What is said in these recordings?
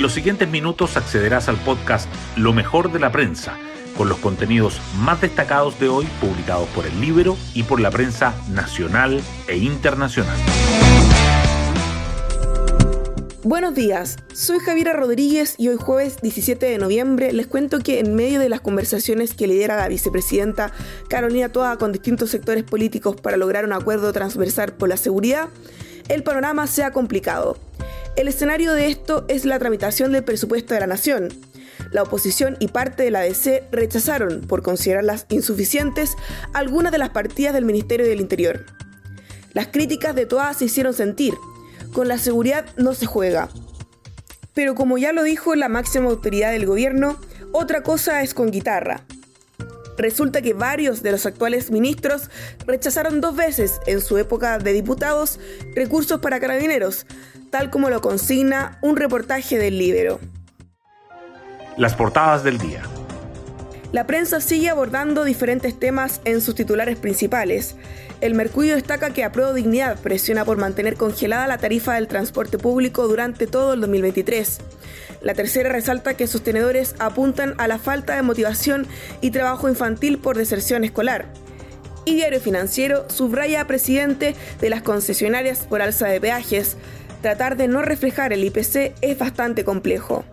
En los siguientes minutos accederás al podcast Lo mejor de la prensa, con los contenidos más destacados de hoy publicados por el Libro y por la prensa nacional e internacional. Buenos días, soy Javiera Rodríguez y hoy jueves 17 de noviembre les cuento que en medio de las conversaciones que lidera la vicepresidenta Carolina Toa con distintos sectores políticos para lograr un acuerdo transversal por la seguridad, el panorama se ha complicado. El escenario de esto es la tramitación del presupuesto de la Nación. La oposición y parte de la DC rechazaron, por considerarlas insuficientes, algunas de las partidas del Ministerio del Interior. Las críticas de todas se hicieron sentir. Con la seguridad no se juega. Pero como ya lo dijo la máxima autoridad del gobierno, otra cosa es con guitarra. Resulta que varios de los actuales ministros rechazaron dos veces en su época de diputados recursos para carabineros, tal como lo consigna un reportaje del Libero. Las portadas del día. La prensa sigue abordando diferentes temas en sus titulares principales. El Mercurio destaca que Apruebo Dignidad presiona por mantener congelada la tarifa del transporte público durante todo el 2023. La tercera resalta que sostenedores apuntan a la falta de motivación y trabajo infantil por deserción escolar. Y Diario Financiero subraya a presidente de las concesionarias por alza de peajes. Tratar de no reflejar el IPC es bastante complejo.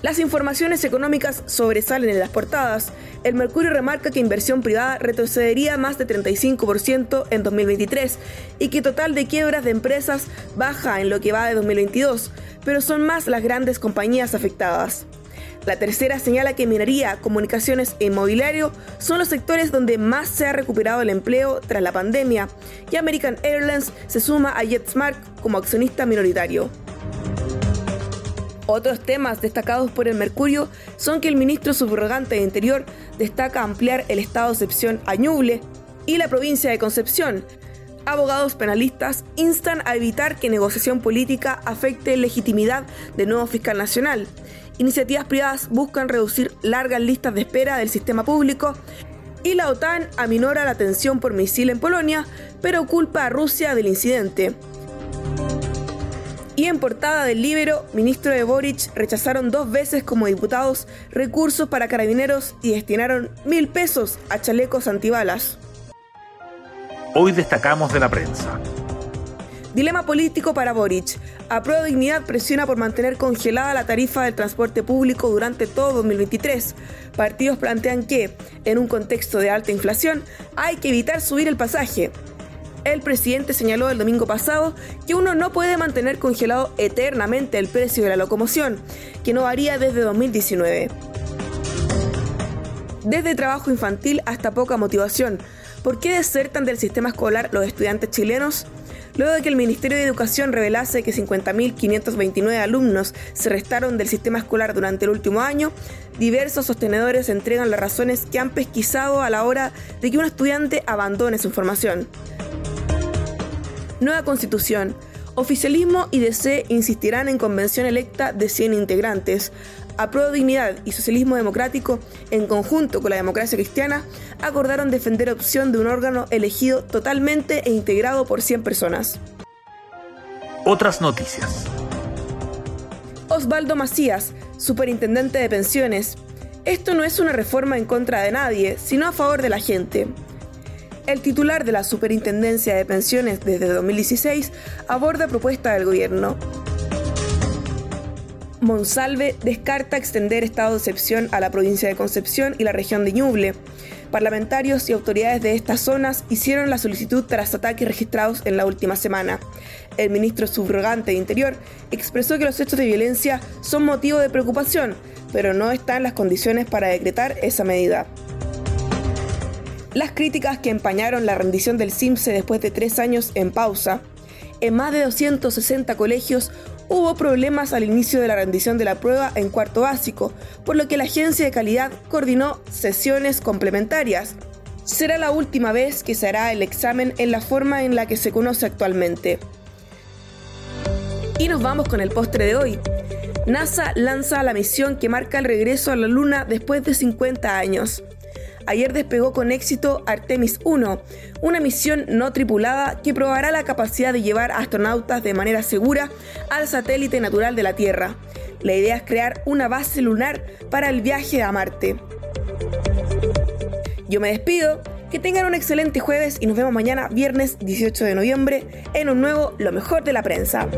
Las informaciones económicas sobresalen en las portadas. El Mercurio remarca que inversión privada retrocedería más de 35% en 2023 y que total de quiebras de empresas baja en lo que va de 2022, pero son más las grandes compañías afectadas. La tercera señala que minería, comunicaciones e inmobiliario son los sectores donde más se ha recuperado el empleo tras la pandemia y American Airlines se suma a JetSmart como accionista minoritario. Otros temas destacados por el Mercurio son que el ministro subrogante de Interior destaca ampliar el estado de excepción a Ñuble y la provincia de Concepción. Abogados penalistas instan a evitar que negociación política afecte legitimidad del nuevo fiscal nacional. Iniciativas privadas buscan reducir largas listas de espera del sistema público y la OTAN aminora la tensión por misil en Polonia, pero culpa a Rusia del incidente. Y en portada del Libero, ministro de Boric rechazaron dos veces como diputados recursos para carabineros y destinaron mil pesos a chalecos antibalas. Hoy destacamos de la prensa. Dilema político para Boric. Aprueba Dignidad presiona por mantener congelada la tarifa del transporte público durante todo 2023. Partidos plantean que, en un contexto de alta inflación, hay que evitar subir el pasaje. El presidente señaló el domingo pasado que uno no puede mantener congelado eternamente el precio de la locomoción, que no varía desde 2019. Desde trabajo infantil hasta poca motivación. ¿Por qué desertan del sistema escolar los estudiantes chilenos? Luego de que el Ministerio de Educación revelase que 50.529 alumnos se restaron del sistema escolar durante el último año, diversos sostenedores entregan las razones que han pesquisado a la hora de que un estudiante abandone su formación. Nueva constitución. Oficialismo y DC insistirán en convención electa de 100 integrantes. Apruebo Dignidad y Socialismo Democrático, en conjunto con la democracia cristiana, acordaron defender opción de un órgano elegido totalmente e integrado por 100 personas. Otras noticias. Osvaldo Macías, superintendente de pensiones. Esto no es una reforma en contra de nadie, sino a favor de la gente el titular de la Superintendencia de Pensiones desde 2016 aborda propuesta del gobierno. Monsalve descarta extender estado de excepción a la provincia de Concepción y la región de Ñuble. Parlamentarios y autoridades de estas zonas hicieron la solicitud tras ataques registrados en la última semana. El ministro subrogante de Interior expresó que los hechos de violencia son motivo de preocupación, pero no están las condiciones para decretar esa medida. Las críticas que empañaron la rendición del CIMSE después de tres años en pausa. En más de 260 colegios hubo problemas al inicio de la rendición de la prueba en cuarto básico, por lo que la agencia de calidad coordinó sesiones complementarias. Será la última vez que se hará el examen en la forma en la que se conoce actualmente. Y nos vamos con el postre de hoy. NASA lanza la misión que marca el regreso a la Luna después de 50 años. Ayer despegó con éxito Artemis 1, una misión no tripulada que probará la capacidad de llevar astronautas de manera segura al satélite natural de la Tierra. La idea es crear una base lunar para el viaje a Marte. Yo me despido, que tengan un excelente jueves y nos vemos mañana, viernes 18 de noviembre, en un nuevo Lo mejor de la prensa.